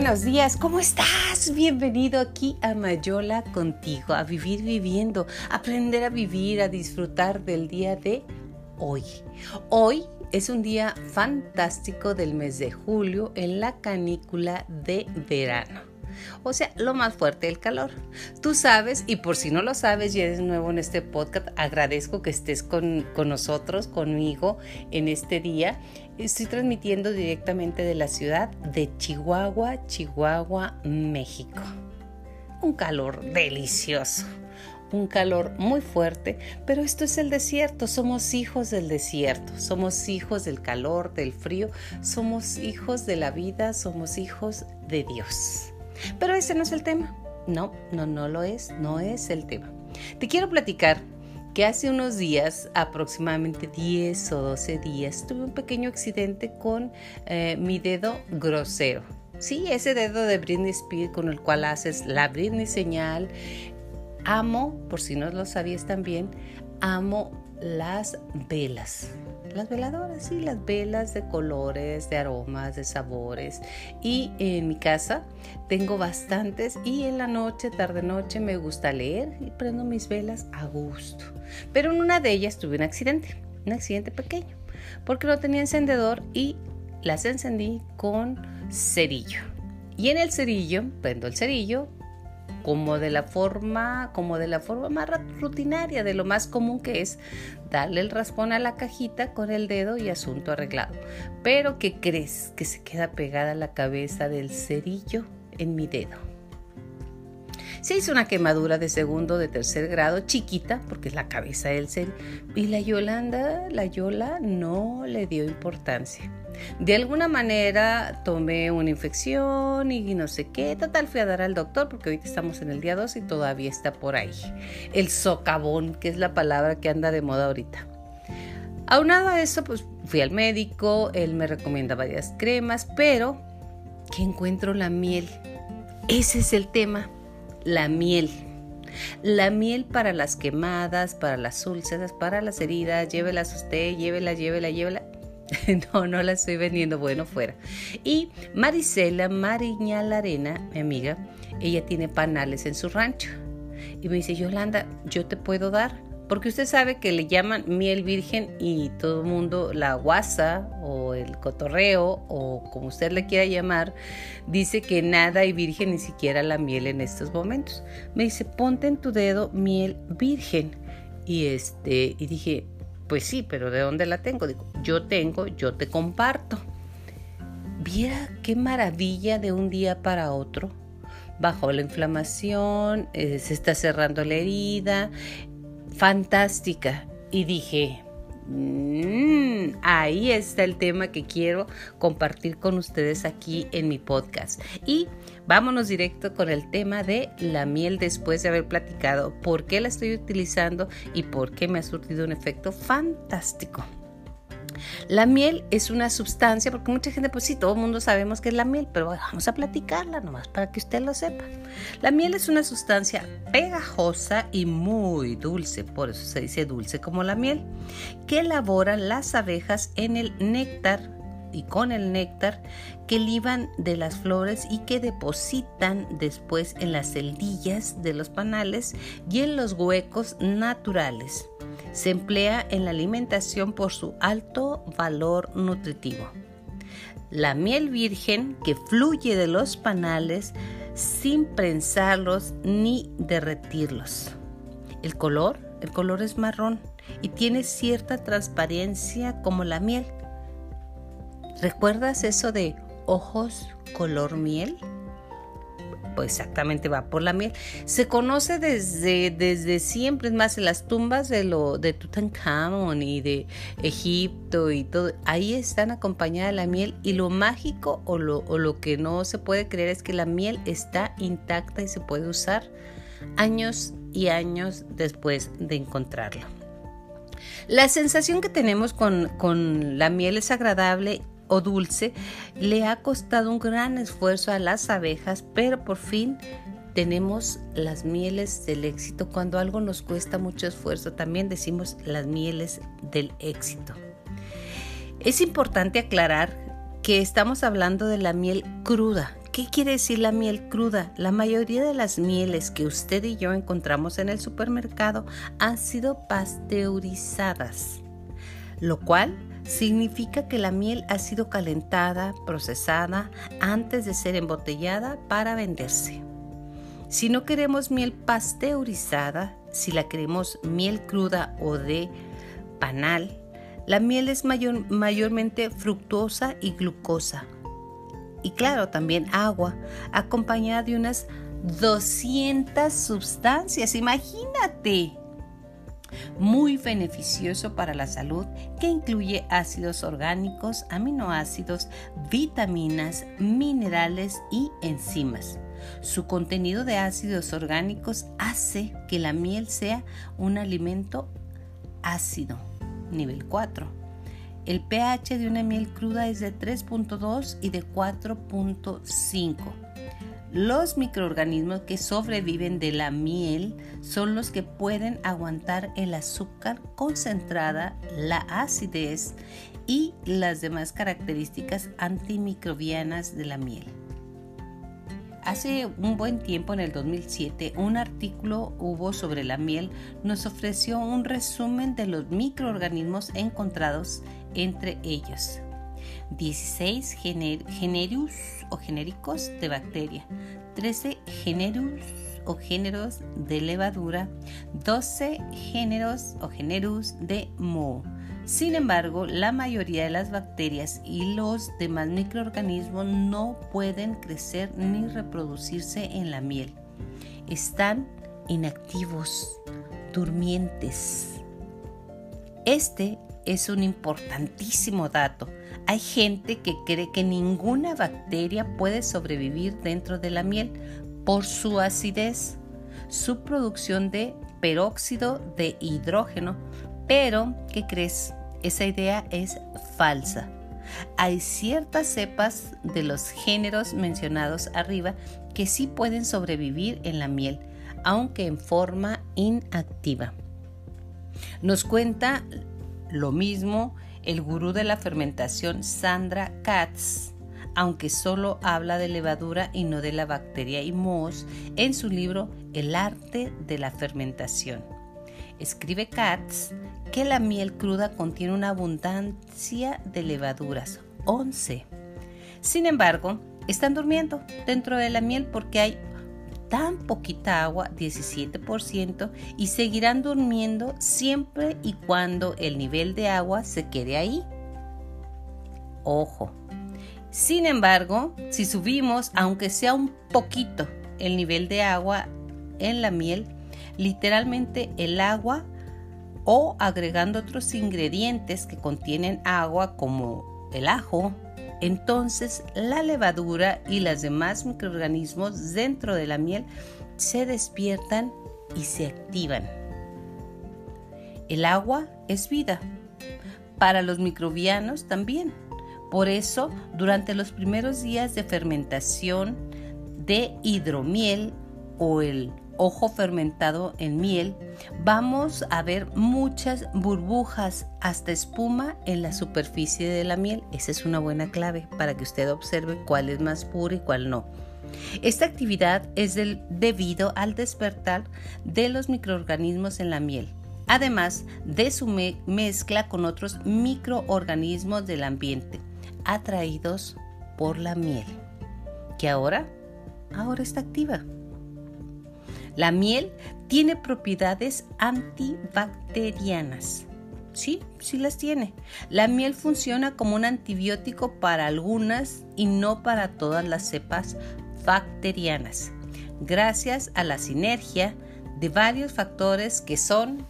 Buenos días, ¿cómo estás? Bienvenido aquí a Mayola contigo, a vivir viviendo, aprender a vivir, a disfrutar del día de hoy. Hoy es un día fantástico del mes de julio en la canícula de verano. O sea, lo más fuerte, el calor. Tú sabes, y por si no lo sabes y eres nuevo en este podcast, agradezco que estés con, con nosotros, conmigo, en este día. Estoy transmitiendo directamente de la ciudad de Chihuahua, Chihuahua, México. Un calor delicioso un calor muy fuerte, pero esto es el desierto, somos hijos del desierto, somos hijos del calor, del frío, somos hijos de la vida, somos hijos de Dios. Pero ese no es el tema. No, no, no lo es, no es el tema. Te quiero platicar que hace unos días, aproximadamente 10 o 12 días, tuve un pequeño accidente con eh, mi dedo grosero. Sí, ese dedo de Britney Spears con el cual haces la Britney señal. Amo, por si no lo sabías también, amo las velas. Las veladoras, sí, las velas de colores, de aromas, de sabores. Y en mi casa tengo bastantes y en la noche, tarde noche, me gusta leer y prendo mis velas a gusto. Pero en una de ellas tuve un accidente, un accidente pequeño, porque no tenía encendedor y las encendí con cerillo. Y en el cerillo, prendo el cerillo, como de la forma, como de la forma más rutinaria, de lo más común que es darle el raspón a la cajita con el dedo y asunto arreglado. Pero ¿qué crees? Que se queda pegada la cabeza del cerillo en mi dedo. Se hizo una quemadura de segundo, de tercer grado, chiquita, porque es la cabeza del cerillo. Y la Yolanda, la Yola, no le dio importancia. De alguna manera tomé una infección y no sé qué. Total, fui a dar al doctor porque ahorita estamos en el día 2 y todavía está por ahí. El socavón, que es la palabra que anda de moda ahorita. Aunado a eso, pues fui al médico, él me recomienda varias cremas, pero ¿qué encuentro la miel? Ese es el tema, la miel. La miel para las quemadas, para las úlceras, para las heridas, llévelas usted, llévela, llévela, llévela. no, no la estoy vendiendo, bueno, fuera. Y Marisela Mariñal Arena, mi amiga, ella tiene panales en su rancho. Y me dice, Yolanda, yo te puedo dar. Porque usted sabe que le llaman miel virgen y todo el mundo la guasa o el cotorreo o como usted le quiera llamar, dice que nada hay virgen, ni siquiera la miel en estos momentos. Me dice, ponte en tu dedo miel virgen. Y este, y dije, pues sí, pero ¿de dónde la tengo? Digo, yo tengo, yo te comparto. Viera qué maravilla de un día para otro. Bajó la inflamación, eh, se está cerrando la herida. Fantástica. Y dije, Mm, ahí está el tema que quiero compartir con ustedes aquí en mi podcast. Y vámonos directo con el tema de la miel después de haber platicado por qué la estoy utilizando y por qué me ha surtido un efecto fantástico. La miel es una sustancia, porque mucha gente, pues sí, todo el mundo sabemos que es la miel, pero vamos a platicarla nomás para que usted lo sepa. La miel es una sustancia pegajosa y muy dulce, por eso se dice dulce como la miel, que elaboran las abejas en el néctar y con el néctar que liban de las flores y que depositan después en las celdillas de los panales y en los huecos naturales. Se emplea en la alimentación por su alto valor nutritivo. La miel virgen que fluye de los panales sin prensarlos ni derretirlos. El color, el color es marrón y tiene cierta transparencia como la miel. ¿Recuerdas eso de ojos color miel? Exactamente va por la miel. Se conoce desde, desde siempre, es más, en las tumbas de, lo, de Tutankamón y de Egipto y todo, ahí están acompañadas la miel y lo mágico o lo, o lo que no se puede creer es que la miel está intacta y se puede usar años y años después de encontrarla. La sensación que tenemos con, con la miel es agradable o dulce, le ha costado un gran esfuerzo a las abejas, pero por fin tenemos las mieles del éxito. Cuando algo nos cuesta mucho esfuerzo, también decimos las mieles del éxito. Es importante aclarar que estamos hablando de la miel cruda, ¿Qué quiere decir la miel cruda? La mayoría de las mieles que usted y yo encontramos en el supermercado han sido pasteurizadas, lo cual significa que la miel ha sido calentada, procesada antes de ser embotellada para venderse. Si no queremos miel pasteurizada, si la queremos miel cruda o de panal, la miel es mayormente fructuosa y glucosa, y claro, también agua, acompañada de unas 200 sustancias. Imagínate. Muy beneficioso para la salud que incluye ácidos orgánicos, aminoácidos, vitaminas, minerales y enzimas. Su contenido de ácidos orgánicos hace que la miel sea un alimento ácido, nivel 4 el pH de una miel cruda es de 3.2 y de 4.5. Los microorganismos que sobreviven de la miel son los que pueden aguantar el azúcar concentrada, la acidez y las demás características antimicrobianas de la miel. Hace un buen tiempo, en el 2007, un artículo hubo sobre la miel nos ofreció un resumen de los microorganismos encontrados entre ellos. 16 generius o genéricos de bacteria, 13 generus o géneros de levadura, 12 géneros o generus de moho. Sin embargo, la mayoría de las bacterias y los demás microorganismos no pueden crecer ni reproducirse en la miel. Están inactivos, durmientes. Este es un importantísimo dato. Hay gente que cree que ninguna bacteria puede sobrevivir dentro de la miel por su acidez, su producción de peróxido de hidrógeno. Pero, ¿qué crees? Esa idea es falsa. Hay ciertas cepas de los géneros mencionados arriba que sí pueden sobrevivir en la miel, aunque en forma inactiva. Nos cuenta lo mismo el gurú de la fermentación Sandra Katz, aunque solo habla de levadura y no de la bacteria y mohos en su libro El arte de la fermentación. Escribe Katz que la miel cruda contiene una abundancia de levaduras, 11. Sin embargo, están durmiendo dentro de la miel porque hay tan poquita agua, 17%, y seguirán durmiendo siempre y cuando el nivel de agua se quede ahí. Ojo. Sin embargo, si subimos, aunque sea un poquito, el nivel de agua en la miel, literalmente el agua o agregando otros ingredientes que contienen agua como el ajo, entonces la levadura y los demás microorganismos dentro de la miel se despiertan y se activan. El agua es vida. Para los microbianos también. Por eso, durante los primeros días de fermentación de hidromiel o el ojo fermentado en miel, vamos a ver muchas burbujas hasta espuma en la superficie de la miel. Esa es una buena clave para que usted observe cuál es más puro y cuál no. Esta actividad es debido al despertar de los microorganismos en la miel, además de su mezcla con otros microorganismos del ambiente, atraídos por la miel, que ahora, ahora está activa. La miel tiene propiedades antibacterianas. Sí, sí las tiene. La miel funciona como un antibiótico para algunas y no para todas las cepas bacterianas, gracias a la sinergia de varios factores que son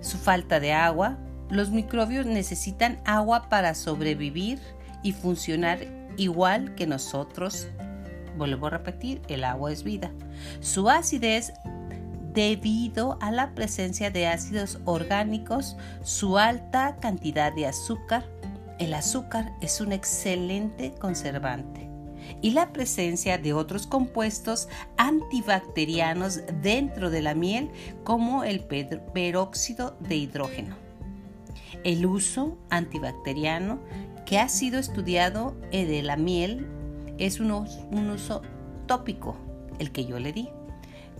su falta de agua. Los microbios necesitan agua para sobrevivir y funcionar igual que nosotros Vuelvo a repetir, el agua es vida. Su acidez debido a la presencia de ácidos orgánicos, su alta cantidad de azúcar. El azúcar es un excelente conservante y la presencia de otros compuestos antibacterianos dentro de la miel como el peróxido de hidrógeno. El uso antibacteriano que ha sido estudiado de la miel es un uso tópico, el que yo le di.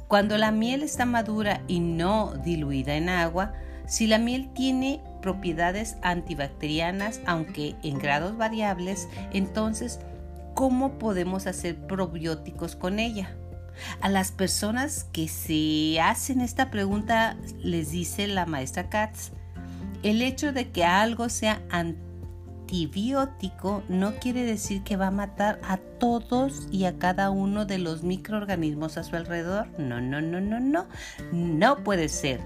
Cuando la miel está madura y no diluida en agua, si la miel tiene propiedades antibacterianas, aunque en grados variables, entonces, ¿cómo podemos hacer probióticos con ella? A las personas que se hacen esta pregunta les dice la maestra Katz, el hecho de que algo sea antibiótico no quiere decir que va a matar a todos y a cada uno de los microorganismos a su alrededor. No, no, no, no, no. No puede ser.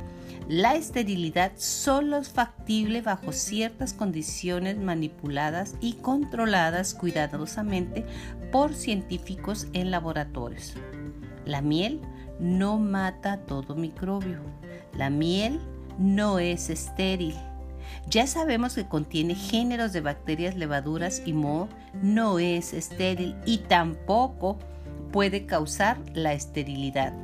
La esterilidad solo es factible bajo ciertas condiciones manipuladas y controladas cuidadosamente por científicos en laboratorios. La miel no mata todo microbio. La miel no es estéril. Ya sabemos que contiene géneros de bacterias, levaduras y moho, no es estéril y tampoco puede causar la esterilidad.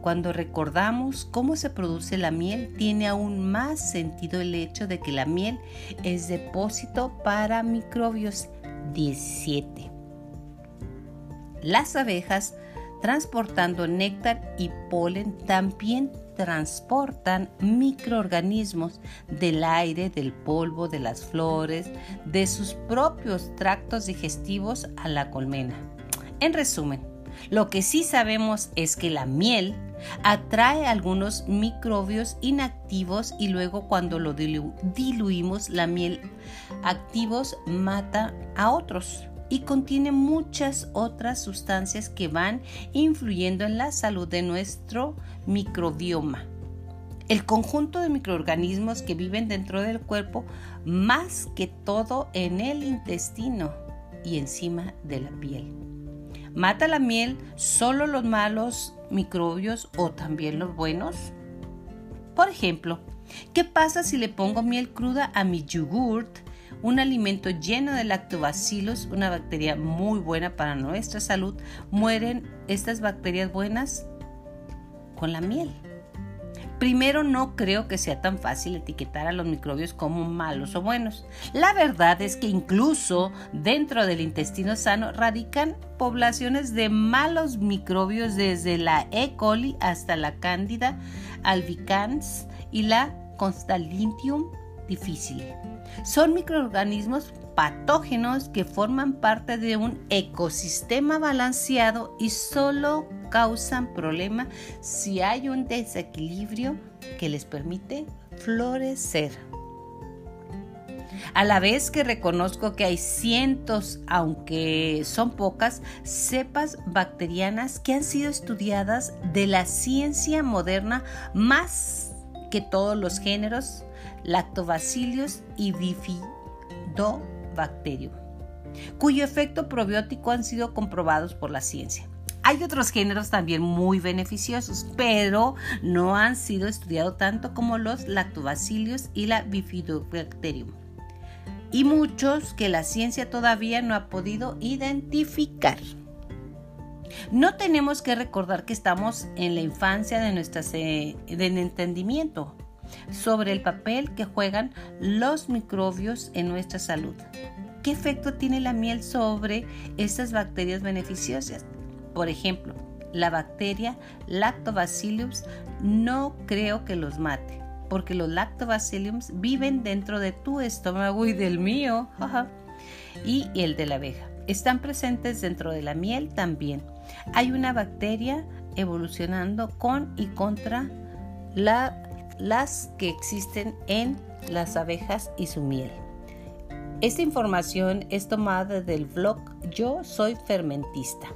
Cuando recordamos cómo se produce la miel, tiene aún más sentido el hecho de que la miel es depósito para microbios 17. Las abejas, transportando néctar y polen, también transportan microorganismos del aire, del polvo, de las flores, de sus propios tractos digestivos a la colmena. En resumen, lo que sí sabemos es que la miel atrae algunos microbios inactivos y luego cuando lo diluimos la miel activos mata a otros y contiene muchas otras sustancias que van influyendo en la salud de nuestro microbioma. El conjunto de microorganismos que viven dentro del cuerpo, más que todo en el intestino y encima de la piel. ¿Mata la miel solo los malos microbios o también los buenos? Por ejemplo, ¿qué pasa si le pongo miel cruda a mi yogurt, un alimento lleno de lactobacillus, una bacteria muy buena para nuestra salud? ¿Mueren estas bacterias buenas con la miel? Primero, no creo que sea tan fácil etiquetar a los microbios como malos o buenos. La verdad es que incluso dentro del intestino sano radican poblaciones de malos microbios desde la E. coli hasta la Candida albicans y la Constellium Son microorganismos patógenos que forman parte de un ecosistema balanceado y solo causan problema si hay un desequilibrio que les permite florecer. A la vez que reconozco que hay cientos, aunque son pocas, cepas bacterianas que han sido estudiadas de la ciencia moderna más que todos los géneros, lactobacillus y bifidobacterium, cuyo efecto probiótico han sido comprobados por la ciencia. Hay otros géneros también muy beneficiosos, pero no han sido estudiados tanto como los lactobacillus y la bifidobacterium. Y muchos que la ciencia todavía no ha podido identificar. No tenemos que recordar que estamos en la infancia de nuestro entendimiento sobre el papel que juegan los microbios en nuestra salud. ¿Qué efecto tiene la miel sobre estas bacterias beneficiosas? Por ejemplo, la bacteria Lactobacillus no creo que los mate, porque los Lactobacillus viven dentro de tu estómago y del mío, y el de la abeja. Están presentes dentro de la miel también. Hay una bacteria evolucionando con y contra las que existen en las abejas y su miel. Esta información es tomada del blog Yo Soy Fermentista.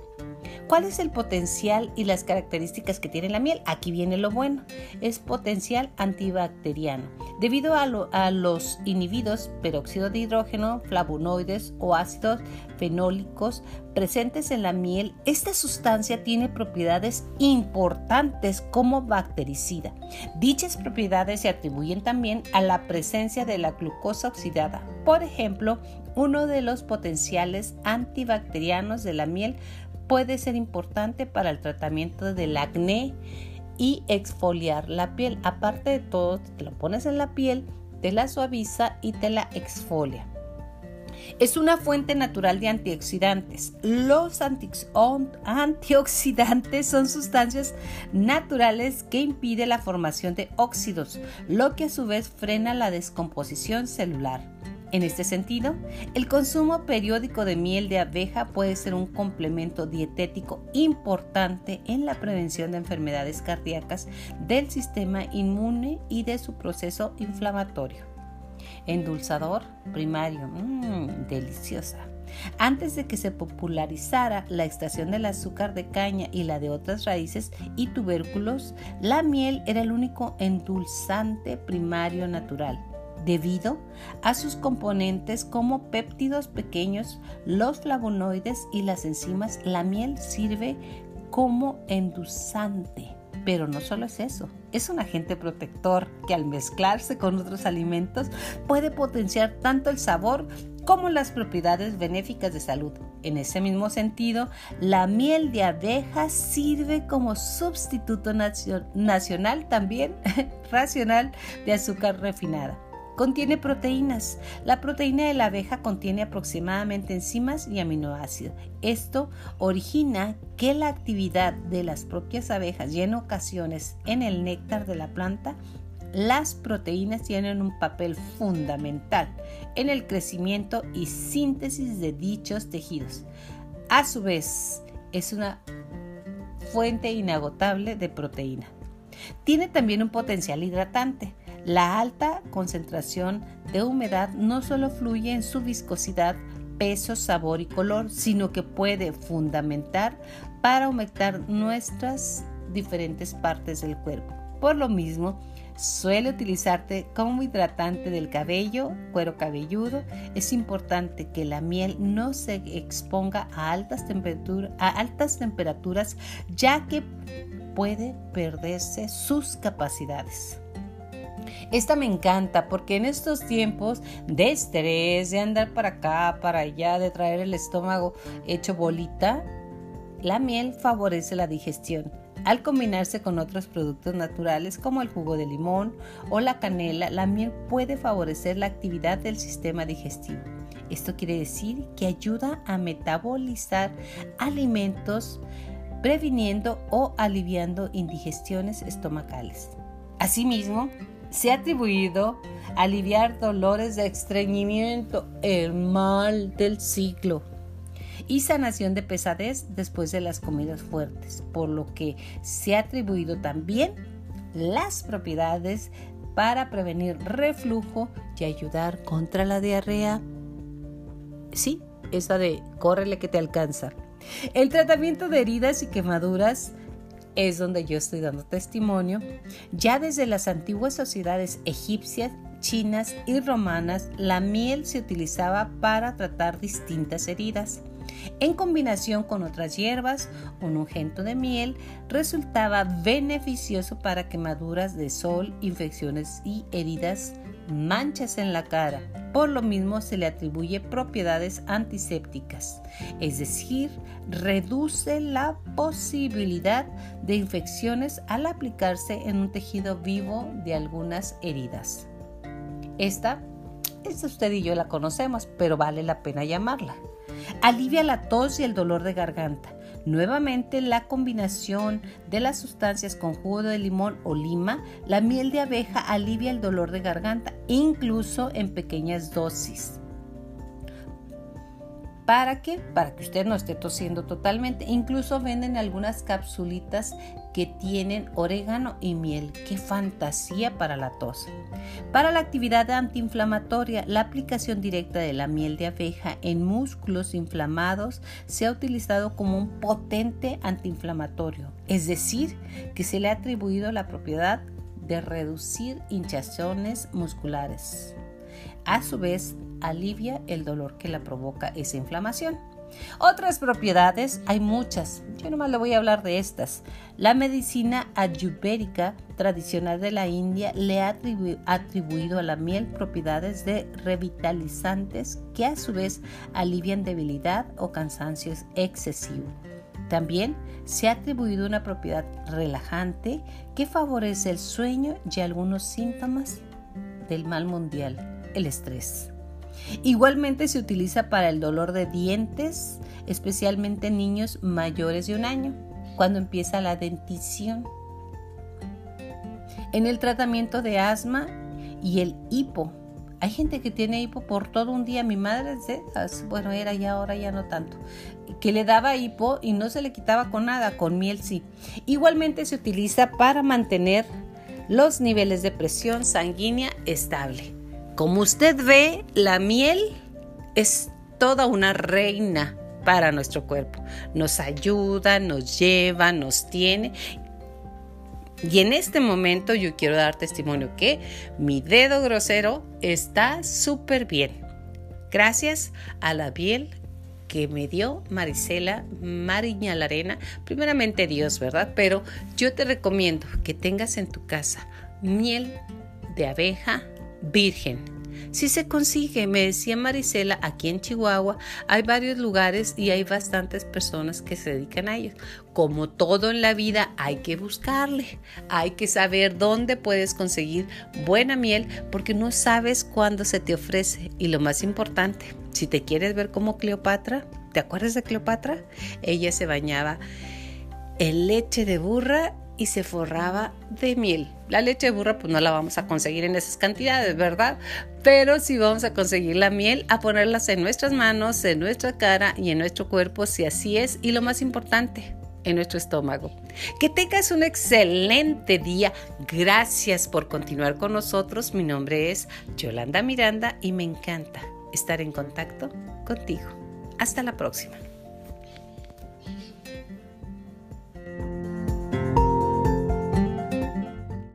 ¿Cuál es el potencial y las características que tiene la miel? Aquí viene lo bueno. Es potencial antibacteriano. Debido a, los inhibidos peróxido de hidrógeno, flavonoides o ácidos fenólicos presentes en la miel, esta sustancia tiene propiedades importantes como bactericida. Dichas propiedades se atribuyen también a la presencia de la glucosa oxidada. Por ejemplo, uno de los potenciales antibacterianos de la miel puede ser importante para el tratamiento del acné y exfoliar la piel. Aparte de todo, te lo pones en la piel, te la suaviza y te la exfolia. Es una fuente natural de antioxidantes. Los antioxidantes son sustancias naturales que impiden la formación de óxidos, lo que a su vez frena la descomposición celular. En este sentido, el consumo periódico de miel de abeja puede ser un complemento dietético importante en la prevención de enfermedades cardíacas del sistema inmune y de su proceso inflamatorio. Endulzador primario, mmm, deliciosa. Antes de que se popularizara la extracción del azúcar de caña y la de otras raíces y tubérculos, la miel era el único endulzante primario natural debido a sus componentes como péptidos pequeños, los flavonoides y las enzimas, la miel sirve como endulzante. Pero no solo es eso, es un agente protector que al mezclarse con otros alimentos puede potenciar tanto el sabor como las propiedades benéficas de salud. En ese mismo sentido, la miel de abeja sirve como sustituto nacional también racional de azúcar refinada. Contiene proteínas. La proteína de la abeja contiene aproximadamente enzimas y aminoácidos. Esto origina que la actividad de las propias abejas y en ocasiones en el néctar de la planta, las proteínas tienen un papel fundamental en el crecimiento y síntesis de dichos tejidos. A su vez, es una fuente inagotable de proteína. Tiene también un potencial hidratante la alta concentración de humedad no solo fluye en su viscosidad, peso, sabor y color, sino que puede fundamentar para aumentar nuestras diferentes partes del cuerpo. Por lo mismo, suele utilizarte como hidratante del cabello, cuero cabelludo. Es importante que la miel no se exponga a altas, a altas temperaturas ya que puede perderse sus capacidades. Esta me encanta porque en estos tiempos de estrés, de andar para acá, para allá, de traer el estómago hecho bolita, la miel favorece la digestión. Al combinarse con otros productos naturales como el jugo de limón o la canela, la miel puede favorecer la actividad del sistema digestivo. Esto quiere decir que ayuda a metabolizar alimentos, previniendo o aliviando indigestiones estomacales. Asimismo, se ha atribuido aliviar dolores de estreñimiento, el mal del siglo y sanación de pesadez después de las comidas fuertes, por lo que se ha atribuido también las propiedades para prevenir reflujo y ayudar contra la diarrea. Sí, esa de córrele que te alcanza. El tratamiento de heridas y quemaduras es donde yo estoy dando testimonio, ya desde las antiguas sociedades egipcias, chinas y romanas, la miel se utilizaba para tratar distintas heridas. En combinación con otras hierbas, un ungento de miel resultaba beneficioso para quemaduras de sol, infecciones y heridas manchas en la cara. Por lo mismo se le atribuye propiedades antisépticas, es decir, reduce la posibilidad de infecciones al aplicarse en un tejido vivo de algunas heridas. Esta, esta usted y yo la conocemos, pero vale la pena llamarla. Alivia la tos y el dolor de garganta Nuevamente la combinación de las sustancias con jugo de limón o lima, la miel de abeja alivia el dolor de garganta, incluso en pequeñas dosis. ¿Para qué? Para que usted no esté tosiendo totalmente. Incluso venden algunas capsulitas que tienen orégano y miel. ¡Qué fantasía para la tos! Para la actividad antiinflamatoria, la aplicación directa de la miel de abeja en músculos inflamados se ha utilizado como un potente antiinflamatorio. Es decir, que se le ha atribuido la propiedad de reducir hinchazones musculares. A su vez, alivia el dolor que la provoca esa inflamación. Otras propiedades, hay muchas, yo nomás le voy a hablar de estas. La medicina ayurvédica tradicional de la India le ha atribuido a la miel propiedades de revitalizantes que a su vez alivian debilidad o cansancio excesivo. También se ha atribuido una propiedad relajante que favorece el sueño y algunos síntomas del mal mundial, el estrés. Igualmente se utiliza para el dolor de dientes, especialmente en niños mayores de un año, cuando empieza la dentición. En el tratamiento de asma y el hipo. Hay gente que tiene hipo por todo un día. Mi madre, bueno, era ya ahora ya no tanto, que le daba hipo y no se le quitaba con nada, con miel sí. Igualmente se utiliza para mantener los niveles de presión sanguínea estable. Como usted ve, la miel es toda una reina para nuestro cuerpo. Nos ayuda, nos lleva, nos tiene. Y en este momento yo quiero dar testimonio que mi dedo grosero está súper bien. Gracias a la miel que me dio Marisela Mariña Arena. Primeramente Dios, ¿verdad? Pero yo te recomiendo que tengas en tu casa miel de abeja virgen. Si se consigue, me decía Marisela, aquí en Chihuahua hay varios lugares y hay bastantes personas que se dedican a ellos. Como todo en la vida, hay que buscarle, hay que saber dónde puedes conseguir buena miel porque no sabes cuándo se te ofrece. Y lo más importante, si te quieres ver como Cleopatra, ¿te acuerdas de Cleopatra? Ella se bañaba en leche de burra y se forraba de miel. La leche de burra pues no la vamos a conseguir en esas cantidades, ¿verdad? Pero sí vamos a conseguir la miel, a ponerlas en nuestras manos, en nuestra cara y en nuestro cuerpo, si así es. Y lo más importante, en nuestro estómago. Que tengas un excelente día. Gracias por continuar con nosotros. Mi nombre es Yolanda Miranda y me encanta estar en contacto contigo. Hasta la próxima.